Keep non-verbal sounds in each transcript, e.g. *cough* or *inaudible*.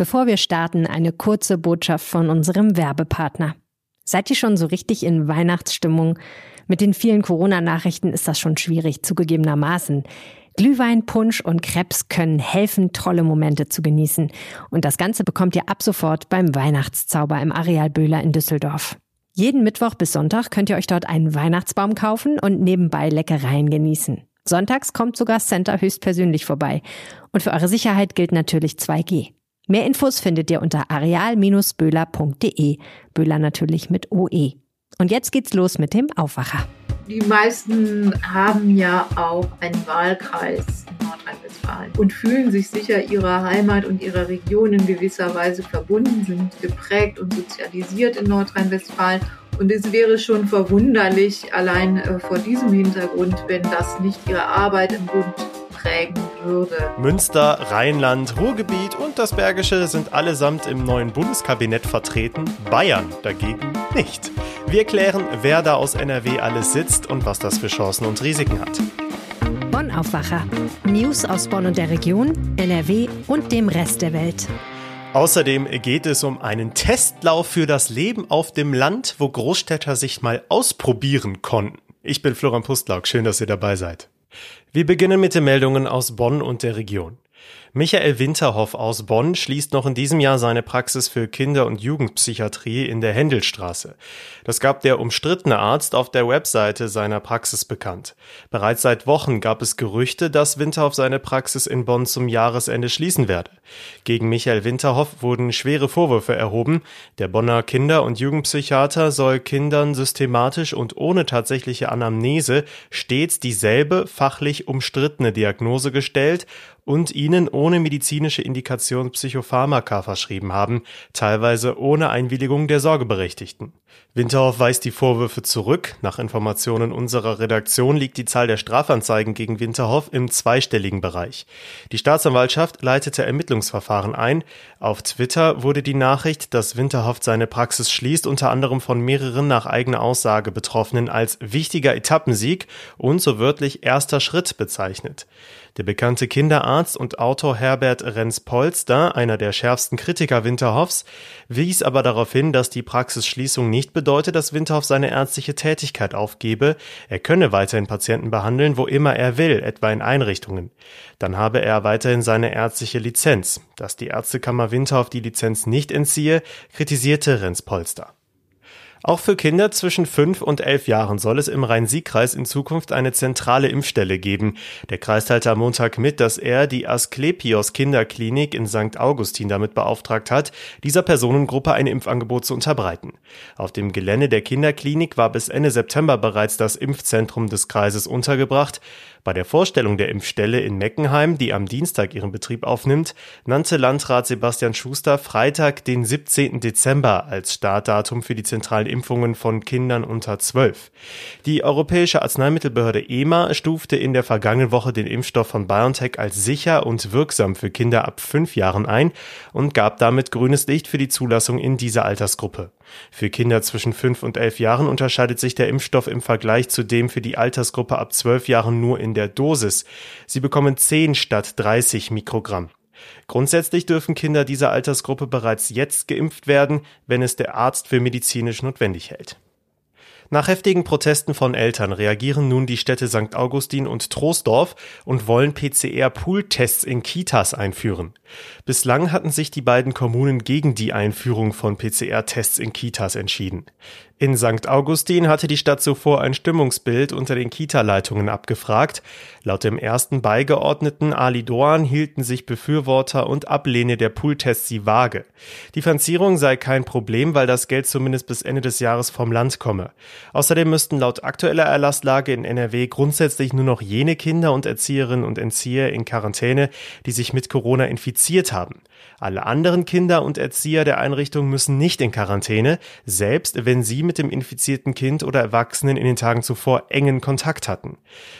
Bevor wir starten, eine kurze Botschaft von unserem Werbepartner. Seid ihr schon so richtig in Weihnachtsstimmung? Mit den vielen Corona-Nachrichten ist das schon schwierig, zugegebenermaßen. Glühwein, Punsch und Krebs können helfen, tolle Momente zu genießen. Und das Ganze bekommt ihr ab sofort beim Weihnachtszauber im Areal Böhler in Düsseldorf. Jeden Mittwoch bis Sonntag könnt ihr euch dort einen Weihnachtsbaum kaufen und nebenbei Leckereien genießen. Sonntags kommt sogar Center höchstpersönlich vorbei. Und für eure Sicherheit gilt natürlich 2G. Mehr Infos findet ihr unter areal-böhler.de. Böhler natürlich mit OE. Und jetzt geht's los mit dem Aufwacher. Die meisten haben ja auch einen Wahlkreis in Nordrhein-Westfalen und fühlen sich sicher ihrer Heimat und ihrer Region in gewisser Weise verbunden, sind geprägt und sozialisiert in Nordrhein-Westfalen. Und es wäre schon verwunderlich, allein äh, vor diesem Hintergrund, wenn das nicht ihre Arbeit im Bund prägen würde. Münster, Rheinland, Ruhrgebiet und das Bergische sind allesamt im neuen Bundeskabinett vertreten, Bayern dagegen nicht. Wir klären, wer da aus NRW alles sitzt und was das für Chancen und Risiken hat. Bonn Aufwacher. News aus Bonn und der Region, NRW und dem Rest der Welt. Außerdem geht es um einen Testlauf für das Leben auf dem Land, wo Großstädter sich mal ausprobieren konnten. Ich bin Florian Pustlauk, schön, dass ihr dabei seid. Wir beginnen mit den Meldungen aus Bonn und der Region. Michael Winterhoff aus Bonn schließt noch in diesem Jahr seine Praxis für Kinder- und Jugendpsychiatrie in der Händelstraße. Das gab der umstrittene Arzt auf der Webseite seiner Praxis bekannt. Bereits seit Wochen gab es Gerüchte, dass Winterhoff seine Praxis in Bonn zum Jahresende schließen werde. Gegen Michael Winterhoff wurden schwere Vorwürfe erhoben. Der Bonner Kinder- und Jugendpsychiater soll Kindern systematisch und ohne tatsächliche Anamnese stets dieselbe fachlich umstrittene Diagnose gestellt und ihnen ohne medizinische Indikation Psychopharmaka verschrieben haben, teilweise ohne Einwilligung der Sorgeberechtigten. Winterhoff weist die Vorwürfe zurück. Nach Informationen unserer Redaktion liegt die Zahl der Strafanzeigen gegen Winterhoff im zweistelligen Bereich. Die Staatsanwaltschaft leitete Ermittlungsverfahren ein. Auf Twitter wurde die Nachricht, dass Winterhoff seine Praxis schließt, unter anderem von mehreren nach eigener Aussage Betroffenen als wichtiger Etappensieg und so wörtlich erster Schritt bezeichnet. Der bekannte Kinderarzt und Autor Herbert Renz-Polster, einer der schärfsten Kritiker Winterhoffs, wies aber darauf hin, dass die Praxisschließung nicht bedeutet, dass Winterhoff seine ärztliche Tätigkeit aufgebe. Er könne weiterhin Patienten behandeln, wo immer er will, etwa in Einrichtungen. Dann habe er weiterhin seine ärztliche Lizenz. Dass die Ärztekammer Winterhoff die Lizenz nicht entziehe, kritisierte Renz-Polster. Auch für Kinder zwischen fünf und elf Jahren soll es im Rhein-Sieg-Kreis in Zukunft eine zentrale Impfstelle geben. Der Kreis teilte am Montag mit, dass er die Asklepios Kinderklinik in St. Augustin damit beauftragt hat, dieser Personengruppe ein Impfangebot zu unterbreiten. Auf dem Gelände der Kinderklinik war bis Ende September bereits das Impfzentrum des Kreises untergebracht. Bei der Vorstellung der Impfstelle in Meckenheim, die am Dienstag ihren Betrieb aufnimmt, nannte Landrat Sebastian Schuster Freitag, den 17. Dezember als Startdatum für die zentralen Impfungen von Kindern unter 12. Die Europäische Arzneimittelbehörde EMA stufte in der vergangenen Woche den Impfstoff von BioNTech als sicher und wirksam für Kinder ab fünf Jahren ein und gab damit grünes Licht für die Zulassung in dieser Altersgruppe. Für Kinder zwischen fünf und elf Jahren unterscheidet sich der Impfstoff im Vergleich zu dem für die Altersgruppe ab zwölf Jahren nur in der Dosis. Sie bekommen 10 statt 30 Mikrogramm. Grundsätzlich dürfen Kinder dieser Altersgruppe bereits jetzt geimpft werden, wenn es der Arzt für medizinisch notwendig hält. Nach heftigen Protesten von Eltern reagieren nun die Städte St. Augustin und Troisdorf und wollen PCR-Pool-Tests in Kitas einführen. Bislang hatten sich die beiden Kommunen gegen die Einführung von PCR-Tests in Kitas entschieden. In St. Augustin hatte die Stadt zuvor ein Stimmungsbild unter den Kita-Leitungen abgefragt. Laut dem ersten Beigeordneten Ali Doan hielten sich Befürworter und Ablehne der Pooltests die Waage. Differenzierung sei kein Problem, weil das Geld zumindest bis Ende des Jahres vom Land komme. Außerdem müssten laut aktueller Erlasslage in NRW grundsätzlich nur noch jene Kinder und Erzieherinnen und Erzieher in Quarantäne, die sich mit Corona infiziert haben. Alle anderen Kinder und Erzieher der Einrichtung müssen nicht in Quarantäne, selbst wenn sie mit dem infizierten Kind oder Erwachsenen in den Tagen zuvor engen Kontakt hatten.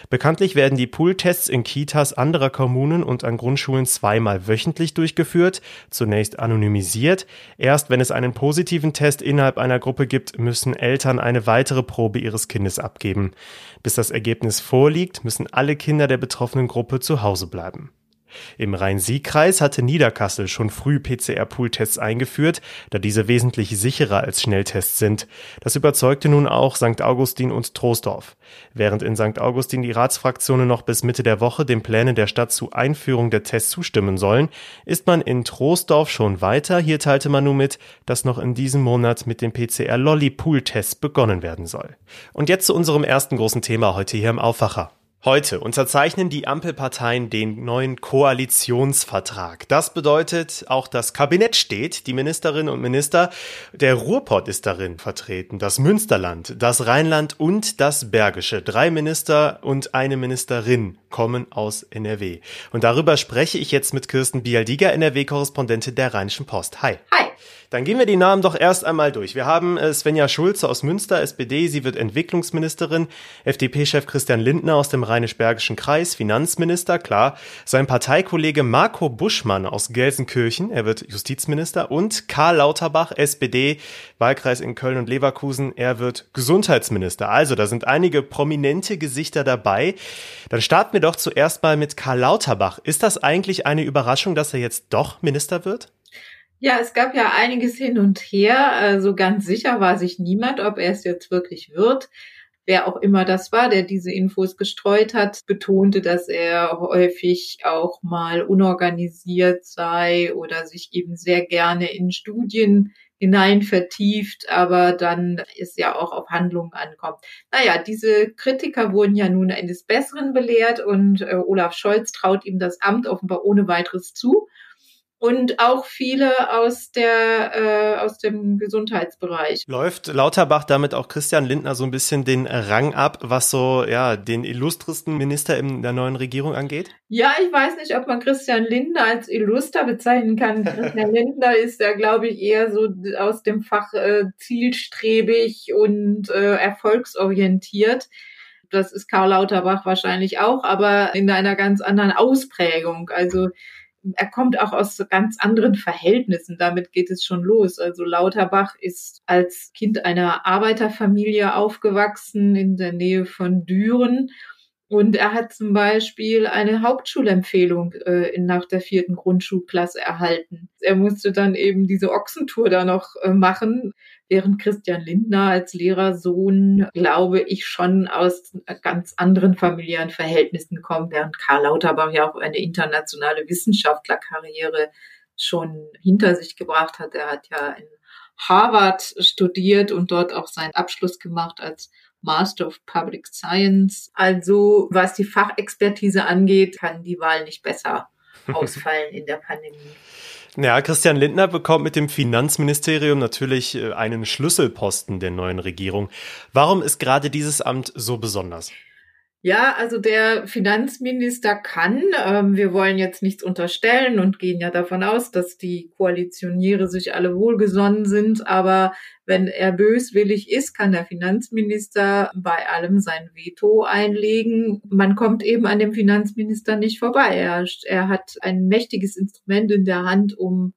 Bekanntlich werden die Pooltests in Kitas anderer Kommunen und an Grundschulen zweimal wöchentlich durchgeführt, zunächst anonymisiert. Erst wenn es einen positiven Test innerhalb einer Gruppe gibt, müssen Eltern eine weitere Probe ihres Kindes abgeben. Bis das Ergebnis vorliegt, müssen alle Kinder der betroffenen Gruppe zu Hause bleiben. Im Rhein-Sieg-Kreis hatte Niederkassel schon früh PCR-Pool-Tests eingeführt, da diese wesentlich sicherer als Schnelltests sind. Das überzeugte nun auch St. Augustin und Troisdorf. Während in St. Augustin die Ratsfraktionen noch bis Mitte der Woche den Plänen der Stadt zur Einführung der Tests zustimmen sollen, ist man in Troisdorf schon weiter. Hier teilte man nun mit, dass noch in diesem Monat mit dem PCR-Lolli-Pool-Test begonnen werden soll. Und jetzt zu unserem ersten großen Thema heute hier im Aufwacher. Heute unterzeichnen die Ampelparteien den neuen Koalitionsvertrag. Das bedeutet, auch das Kabinett steht, die Ministerinnen und Minister, der Ruhrpott ist darin vertreten, das Münsterland, das Rheinland und das Bergische. Drei Minister und eine Ministerin kommen aus NRW. Und darüber spreche ich jetzt mit Kirsten Bialdiger, NRW-Korrespondentin der Rheinischen Post. Hi. Hi. Dann gehen wir die Namen doch erst einmal durch. Wir haben äh, Svenja Schulze aus Münster, SPD, sie wird Entwicklungsministerin, FDP-Chef Christian Lindner aus dem Rheinisch-Bergischen Kreis, Finanzminister, klar, sein Parteikollege Marco Buschmann aus Gelsenkirchen, er wird Justizminister und Karl Lauterbach, SPD, Wahlkreis in Köln und Leverkusen, er wird Gesundheitsminister. Also, da sind einige prominente Gesichter dabei. Dann starten wir doch zuerst mal mit Karl Lauterbach. Ist das eigentlich eine Überraschung, dass er jetzt doch Minister wird? Ja, es gab ja einiges hin und her. Also ganz sicher war sich niemand, ob er es jetzt wirklich wird. Wer auch immer das war, der diese Infos gestreut hat, betonte, dass er häufig auch mal unorganisiert sei oder sich eben sehr gerne in Studien hinein vertieft, aber dann ist ja auch auf Handlungen ankommt. Naja, diese Kritiker wurden ja nun eines Besseren belehrt und äh, Olaf Scholz traut ihm das Amt offenbar ohne weiteres zu und auch viele aus der äh, aus dem Gesundheitsbereich. Läuft Lauterbach damit auch Christian Lindner so ein bisschen den Rang ab, was so ja den illustresten Minister in der neuen Regierung angeht? Ja, ich weiß nicht, ob man Christian Lindner als illuster bezeichnen kann. *laughs* Christian Lindner ist ja, glaube ich, eher so aus dem Fach äh, zielstrebig und äh, erfolgsorientiert das ist Karl Lauterbach wahrscheinlich auch, aber in einer ganz anderen Ausprägung. Also er kommt auch aus ganz anderen Verhältnissen. Damit geht es schon los. Also Lauterbach ist als Kind einer Arbeiterfamilie aufgewachsen in der Nähe von Düren. Und er hat zum Beispiel eine Hauptschulempfehlung äh, nach der vierten Grundschulklasse erhalten. Er musste dann eben diese Ochsentour da noch äh, machen, während Christian Lindner als Lehrersohn, glaube ich, schon aus ganz anderen familiären Verhältnissen kommt, während Karl Lauterbach ja auch eine internationale Wissenschaftlerkarriere schon hinter sich gebracht hat. Er hat ja in Harvard studiert und dort auch seinen Abschluss gemacht als Master of Public Science. Also was die Fachexpertise angeht, kann die Wahl nicht besser *laughs* ausfallen in der Pandemie. Ja, Christian Lindner bekommt mit dem Finanzministerium natürlich äh, einen Schlüsselposten der neuen Regierung. Warum ist gerade dieses Amt so besonders? Ja, also der Finanzminister kann, ähm, wir wollen jetzt nichts unterstellen und gehen ja davon aus, dass die Koalitioniere sich alle wohlgesonnen sind, aber wenn er böswillig ist, kann der Finanzminister bei allem sein Veto einlegen. Man kommt eben an dem Finanzminister nicht vorbei. Er, er hat ein mächtiges Instrument in der Hand, um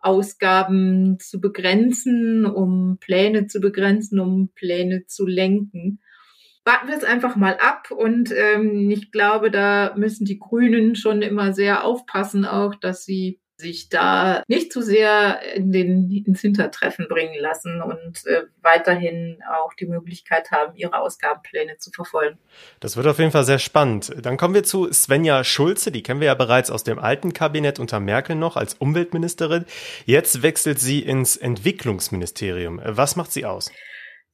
Ausgaben zu begrenzen, um Pläne zu begrenzen, um Pläne zu lenken warten wir es einfach mal ab. Und ähm, ich glaube, da müssen die Grünen schon immer sehr aufpassen, auch, dass sie sich da nicht zu sehr in den, ins Hintertreffen bringen lassen und äh, weiterhin auch die Möglichkeit haben, ihre Ausgabenpläne zu verfolgen. Das wird auf jeden Fall sehr spannend. Dann kommen wir zu Svenja Schulze, die kennen wir ja bereits aus dem alten Kabinett unter Merkel noch als Umweltministerin. Jetzt wechselt sie ins Entwicklungsministerium. Was macht sie aus?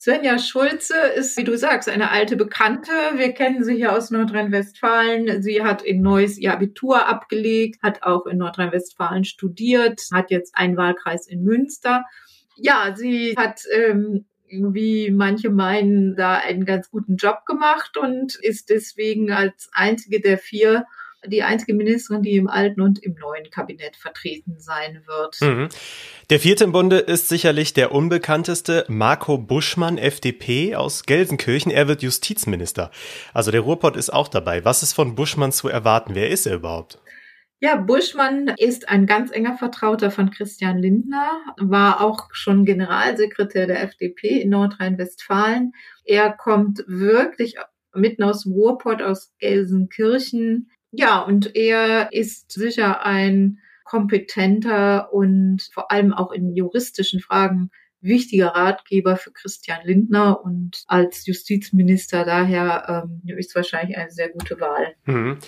Svenja Schulze ist, wie du sagst, eine alte Bekannte. Wir kennen sie hier aus Nordrhein-Westfalen. Sie hat in Neuss ihr Abitur abgelegt, hat auch in Nordrhein-Westfalen studiert, hat jetzt einen Wahlkreis in Münster. Ja, sie hat ähm, wie manche meinen, da einen ganz guten Job gemacht und ist deswegen als einzige der vier die einzige Ministerin, die im alten und im neuen Kabinett vertreten sein wird. Mhm. Der vierte im Bunde ist sicherlich der unbekannteste Marco Buschmann, FDP aus Gelsenkirchen. Er wird Justizminister. Also der Ruhrpott ist auch dabei. Was ist von Buschmann zu erwarten? Wer ist er überhaupt? Ja, Buschmann ist ein ganz enger Vertrauter von Christian Lindner, war auch schon Generalsekretär der FDP in Nordrhein-Westfalen. Er kommt wirklich mitten aus Ruhrpott, aus Gelsenkirchen, Ja, und er ist sicher ein kompetenter und vor allem auch in juristischen Fragen wichtiger Ratgeber für Christian Lindner und als Justizminister daher ähm, ist wahrscheinlich eine sehr gute Wahl. Mhm.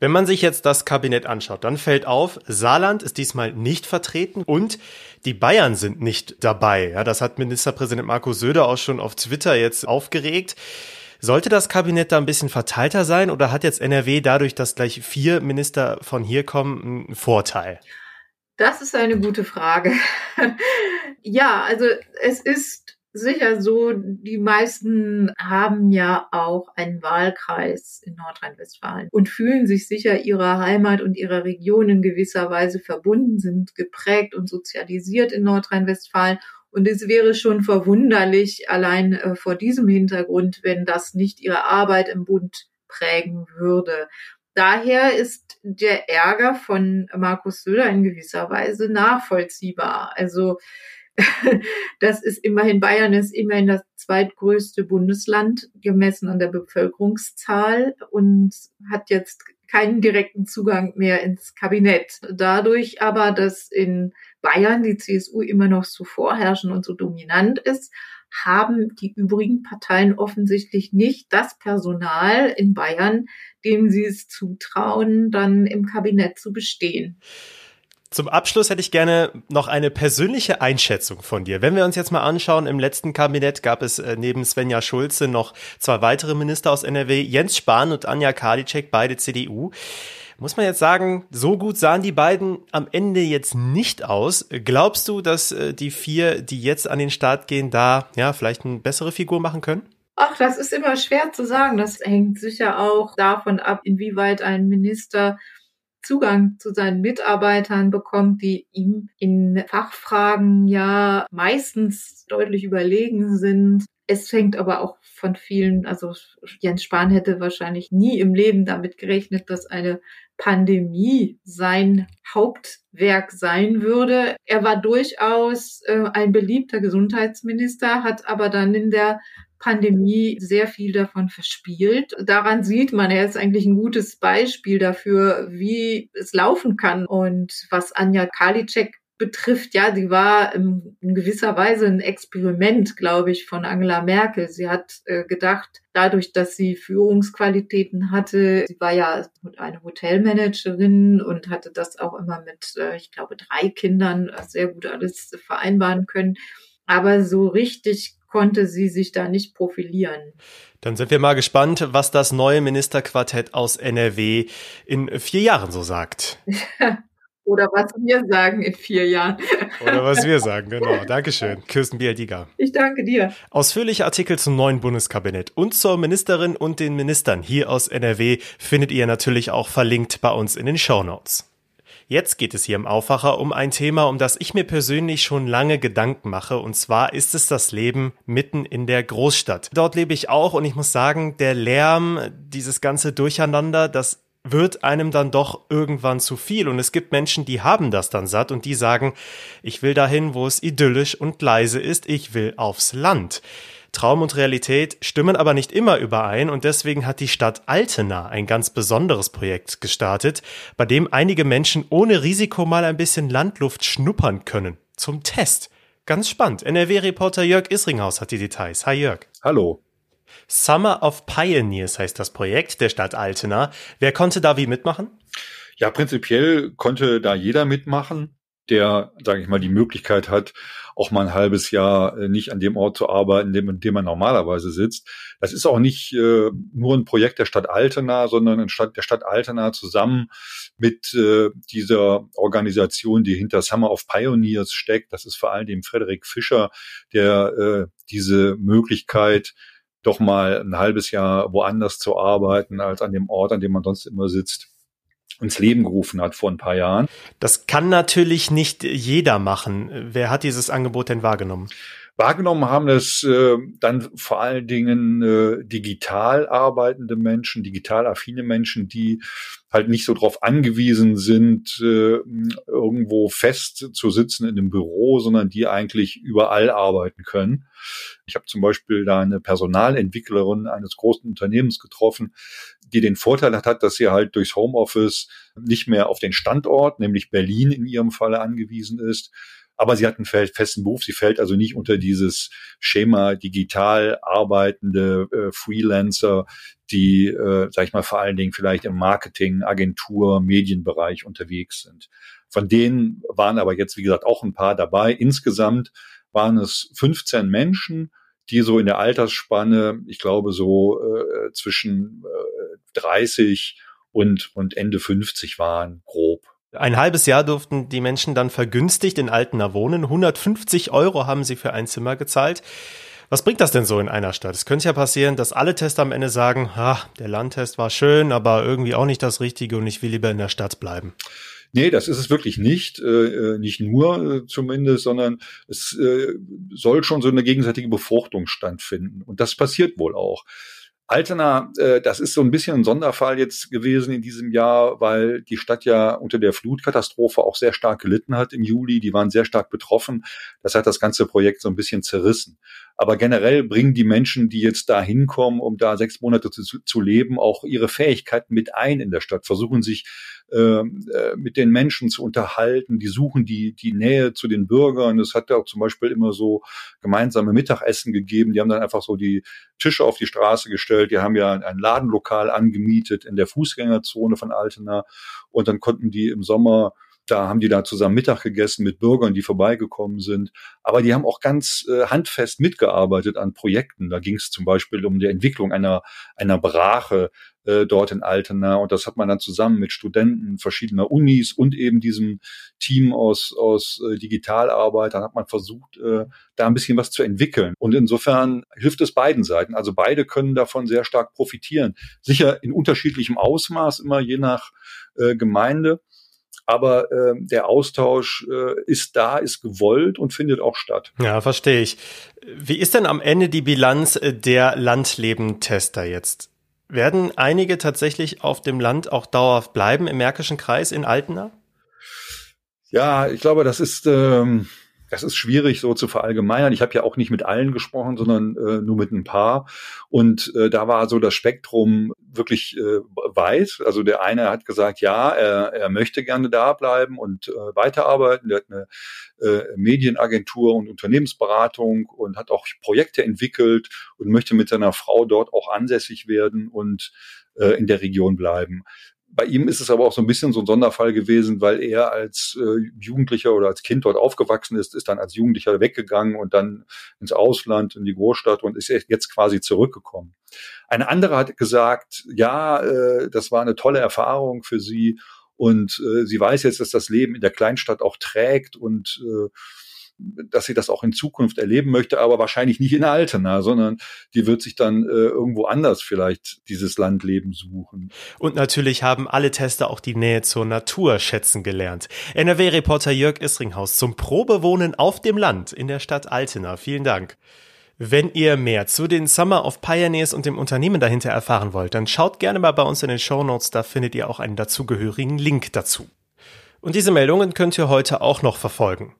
Wenn man sich jetzt das Kabinett anschaut, dann fällt auf, Saarland ist diesmal nicht vertreten und die Bayern sind nicht dabei. Ja, das hat Ministerpräsident Markus Söder auch schon auf Twitter jetzt aufgeregt. Sollte das Kabinett da ein bisschen verteilter sein oder hat jetzt NRW dadurch, dass gleich vier Minister von hier kommen, einen Vorteil? Das ist eine gute Frage. *laughs* ja, also es ist sicher so, die meisten haben ja auch einen Wahlkreis in Nordrhein-Westfalen und fühlen sich sicher ihrer Heimat und ihrer Region in gewisser Weise verbunden, sind geprägt und sozialisiert in Nordrhein-Westfalen und es wäre schon verwunderlich, allein äh, vor diesem Hintergrund, wenn das nicht ihre Arbeit im Bund prägen würde. Daher ist der Ärger von Markus Söder in gewisser Weise nachvollziehbar. Also *laughs* das ist immerhin, Bayern ist immerhin das zweitgrößte Bundesland gemessen an der Bevölkerungszahl und hat jetzt keinen direkten Zugang mehr ins Kabinett. Dadurch aber, dass in Bayern die CSU immer noch so vorherrschend und so dominant ist, haben die übrigen Parteien offensichtlich nicht das Personal in Bayern, dem sie es zutrauen, dann im Kabinett zu bestehen. Zum Abschluss hätte ich gerne noch eine persönliche Einschätzung von dir. Wenn wir uns jetzt mal anschauen, im letzten Kabinett gab es äh, neben Svenja Schulze noch zwei weitere Minister aus NRW, Jens Spahn und Anja Karliczek, beide CDU. Muss man jetzt sagen, so gut sahen die beiden am Ende jetzt nicht aus. Glaubst du, dass äh, die vier, die jetzt an den Start gehen, da ja vielleicht eine bessere Figur machen können? Ach, das ist immer schwer zu sagen. Das hängt sicher auch davon ab, inwieweit ein Minister Zugang zu seinen Mitarbeitern bekommt, die ihm in Fachfragen ja meistens deutlich überlegen sind. Es fängt aber auch von vielen, also Jens Spahn hätte wahrscheinlich nie im Leben damit gerechnet, dass eine Pandemie sein Hauptwerk sein würde. Er war durchaus äh, ein beliebter Gesundheitsminister, hat aber dann in der Pandemie sehr viel davon verspielt. Daran sieht man, er ist eigentlich ein gutes Beispiel dafür, wie es laufen kann. Und was Anja Karliczek betrifft, ja, sie war in gewisser Weise ein Experiment, glaube ich, von Angela Merkel. Sie hat äh, gedacht, dadurch, dass sie Führungsqualitäten hatte, sie war ja eine Hotelmanagerin und hatte das auch immer mit, äh, ich glaube, drei Kindern sehr gut alles vereinbaren können. Aber so richtig konnte sie sich da nicht profilieren. Dann sind wir mal gespannt, was das neue Ministerquartett aus NRW in vier Jahren so sagt. *laughs* Oder was wir sagen in vier Jahren. Oder was wir sagen, genau. Dankeschön. Kirsten Bialdiga. Ich danke dir. Ausführliche Artikel zum neuen Bundeskabinett und zur Ministerin und den Ministern hier aus NRW findet ihr natürlich auch verlinkt bei uns in den Show Notes. Jetzt geht es hier im Aufwacher um ein Thema, um das ich mir persönlich schon lange Gedanken mache, und zwar ist es das Leben mitten in der Großstadt. Dort lebe ich auch und ich muss sagen, der Lärm, dieses ganze Durcheinander, das wird einem dann doch irgendwann zu viel. Und es gibt Menschen, die haben das dann satt und die sagen, ich will dahin, wo es idyllisch und leise ist, ich will aufs Land. Traum und Realität stimmen aber nicht immer überein und deswegen hat die Stadt Altena ein ganz besonderes Projekt gestartet, bei dem einige Menschen ohne Risiko mal ein bisschen Landluft schnuppern können. Zum Test. Ganz spannend. NRW-Reporter Jörg Isringhaus hat die Details. Hi Jörg. Hallo. Summer of Pioneers heißt das Projekt der Stadt Altena. Wer konnte da wie mitmachen? Ja, prinzipiell konnte da jeder mitmachen, der, sage ich mal, die Möglichkeit hat, auch mal ein halbes Jahr äh, nicht an dem Ort zu arbeiten, in dem, in dem man normalerweise sitzt. Das ist auch nicht äh, nur ein Projekt der Stadt Altena, sondern ein Stadt, der Stadt Altena zusammen mit äh, dieser Organisation, die hinter Summer of Pioneers steckt. Das ist vor allem dem Frederik Fischer, der äh, diese Möglichkeit doch mal ein halbes Jahr woanders zu arbeiten als an dem Ort, an dem man sonst immer sitzt, ins Leben gerufen hat vor ein paar Jahren. Das kann natürlich nicht jeder machen. Wer hat dieses Angebot denn wahrgenommen? Wahrgenommen haben das äh, dann vor allen Dingen äh, digital arbeitende Menschen, digital affine Menschen, die halt nicht so darauf angewiesen sind, äh, irgendwo fest zu sitzen in einem Büro, sondern die eigentlich überall arbeiten können. Ich habe zum Beispiel da eine Personalentwicklerin eines großen Unternehmens getroffen, die den Vorteil hat, dass sie halt durchs Homeoffice nicht mehr auf den Standort, nämlich Berlin in ihrem Falle angewiesen ist, aber sie hat einen festen Beruf. Sie fällt also nicht unter dieses Schema digital arbeitende äh, Freelancer, die, äh, sag ich mal, vor allen Dingen vielleicht im Marketing, Agentur, Medienbereich unterwegs sind. Von denen waren aber jetzt, wie gesagt, auch ein paar dabei. Insgesamt waren es 15 Menschen, die so in der Altersspanne, ich glaube, so äh, zwischen äh, 30 und, und Ende 50 waren, grob. Ein halbes Jahr durften die Menschen dann vergünstigt in Altena wohnen. 150 Euro haben sie für ein Zimmer gezahlt. Was bringt das denn so in einer Stadt? Es könnte ja passieren, dass alle Tester am Ende sagen, ah, der Landtest war schön, aber irgendwie auch nicht das Richtige und ich will lieber in der Stadt bleiben. Nee, das ist es wirklich nicht, äh, nicht nur äh, zumindest, sondern es äh, soll schon so eine gegenseitige Befruchtung stattfinden. Und das passiert wohl auch. Altena, äh, das ist so ein bisschen ein Sonderfall jetzt gewesen in diesem Jahr, weil die Stadt ja unter der Flutkatastrophe auch sehr stark gelitten hat im Juli. Die waren sehr stark betroffen. Das hat das ganze Projekt so ein bisschen zerrissen. Aber generell bringen die Menschen, die jetzt da hinkommen, um da sechs Monate zu, zu leben, auch ihre Fähigkeiten mit ein in der Stadt, versuchen sich ähm, äh, mit den Menschen zu unterhalten. Die suchen die, die Nähe zu den Bürgern. Es hat ja auch zum Beispiel immer so gemeinsame Mittagessen gegeben. Die haben dann einfach so die Tische auf die Straße gestellt. Die haben ja ein Ladenlokal angemietet in der Fußgängerzone von Altena. Und dann konnten die im Sommer da haben die da zusammen Mittag gegessen mit Bürgern, die vorbeigekommen sind. Aber die haben auch ganz äh, handfest mitgearbeitet an Projekten. Da ging es zum Beispiel um die Entwicklung einer, einer Brache äh, dort in Altena. Und das hat man dann zusammen mit Studenten verschiedener Unis und eben diesem Team aus, aus äh, Digitalarbeit, dann hat man versucht, äh, da ein bisschen was zu entwickeln. Und insofern hilft es beiden Seiten. Also beide können davon sehr stark profitieren. Sicher in unterschiedlichem Ausmaß, immer je nach äh, Gemeinde aber äh, der Austausch äh, ist da, ist gewollt und findet auch statt. Ja, verstehe ich. Wie ist denn am Ende die Bilanz äh, der Landlebentester jetzt? Werden einige tatsächlich auf dem Land auch dauerhaft bleiben im Märkischen Kreis in Altena? Ja, ich glaube, das ist ähm, das ist schwierig so zu verallgemeinern. Ich habe ja auch nicht mit allen gesprochen, sondern äh, nur mit ein paar. Und äh, da war so das Spektrum wirklich äh, weit. Also der eine hat gesagt, ja, er, er möchte gerne da bleiben und äh, weiterarbeiten. Der hat eine äh, Medienagentur und Unternehmensberatung und hat auch Projekte entwickelt und möchte mit seiner Frau dort auch ansässig werden und äh, in der Region bleiben. Bei ihm ist es aber auch so ein bisschen so ein Sonderfall gewesen, weil er als äh, Jugendlicher oder als Kind dort aufgewachsen ist, ist dann als Jugendlicher weggegangen und dann ins Ausland, in die Großstadt und ist jetzt quasi zurückgekommen. Eine andere hat gesagt, ja, äh, das war eine tolle Erfahrung für sie und äh, sie weiß jetzt, dass das Leben in der Kleinstadt auch trägt und äh, dass sie das auch in Zukunft erleben möchte, aber wahrscheinlich nicht in Altena, sondern die wird sich dann äh, irgendwo anders vielleicht dieses Landleben suchen. Und natürlich haben alle Tester auch die Nähe zur Natur schätzen gelernt. NRW-Reporter Jörg Isringhaus zum Probewohnen auf dem Land in der Stadt Altena. Vielen Dank. Wenn ihr mehr zu den Summer of Pioneers und dem Unternehmen dahinter erfahren wollt, dann schaut gerne mal bei uns in den Show Notes, da findet ihr auch einen dazugehörigen Link dazu. Und diese Meldungen könnt ihr heute auch noch verfolgen.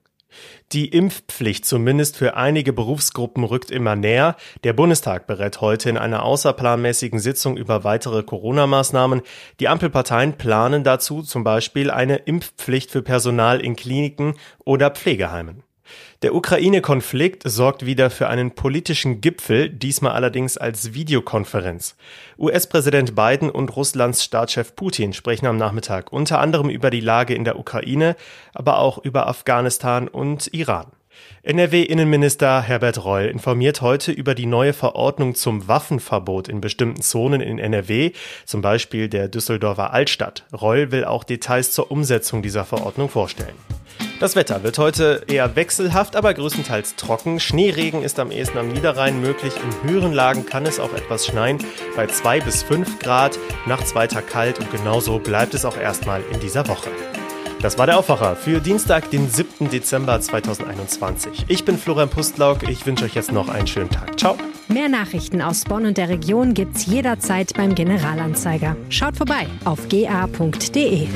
Die Impfpflicht zumindest für einige Berufsgruppen rückt immer näher. Der Bundestag berät heute in einer außerplanmäßigen Sitzung über weitere Corona-Maßnahmen. Die Ampelparteien planen dazu zum Beispiel eine Impfpflicht für Personal in Kliniken oder Pflegeheimen. Der Ukraine-Konflikt sorgt wieder für einen politischen Gipfel, diesmal allerdings als Videokonferenz. US-Präsident Biden und Russlands Staatschef Putin sprechen am Nachmittag unter anderem über die Lage in der Ukraine, aber auch über Afghanistan und Iran. NRW-Innenminister Herbert Reul informiert heute über die neue Verordnung zum Waffenverbot in bestimmten Zonen in NRW, zum Beispiel der Düsseldorfer Altstadt. Reul will auch Details zur Umsetzung dieser Verordnung vorstellen. Das Wetter wird heute eher wechselhaft, aber größtenteils trocken. Schneeregen ist am ehesten am Niederrhein möglich. In höheren Lagen kann es auch etwas schneien, bei 2 bis 5 Grad. Nachts weiter kalt und genauso bleibt es auch erstmal in dieser Woche. Das war der Aufwacher für Dienstag, den 7. Dezember 2021. Ich bin Florian Pustlauk. Ich wünsche euch jetzt noch einen schönen Tag. Ciao. Mehr Nachrichten aus Bonn und der Region gibt's jederzeit beim Generalanzeiger. Schaut vorbei auf ga.de.